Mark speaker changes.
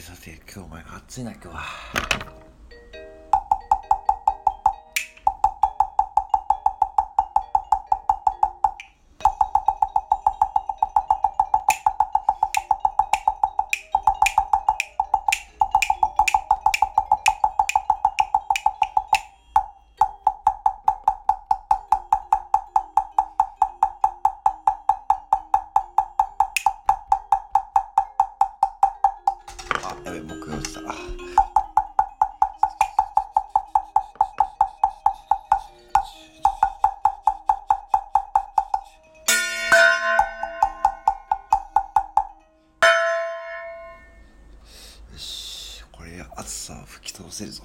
Speaker 1: さて今日お前が暑いな今日は。あやべ木曜落ちた。よしこれ暑さを吹き飛ばせるぞ。